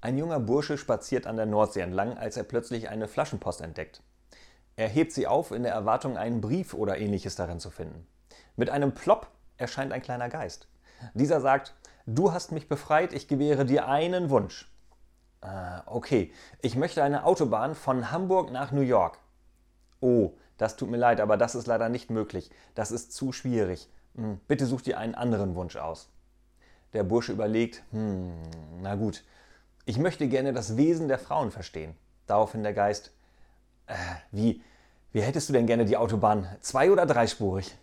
Ein junger Bursche spaziert an der Nordsee entlang, als er plötzlich eine Flaschenpost entdeckt. Er hebt sie auf in der Erwartung, einen Brief oder ähnliches darin zu finden. Mit einem Plopp erscheint ein kleiner Geist. Dieser sagt, du hast mich befreit, ich gewähre dir einen Wunsch. Äh, okay, ich möchte eine Autobahn von Hamburg nach New York. Oh, das tut mir leid, aber das ist leider nicht möglich. Das ist zu schwierig. Hm, bitte such dir einen anderen Wunsch aus. Der Bursche überlegt, hm, na gut, ich möchte gerne das Wesen der Frauen verstehen. Daraufhin der Geist, äh, wie, wie hättest du denn gerne die Autobahn? Zwei- oder dreispurig?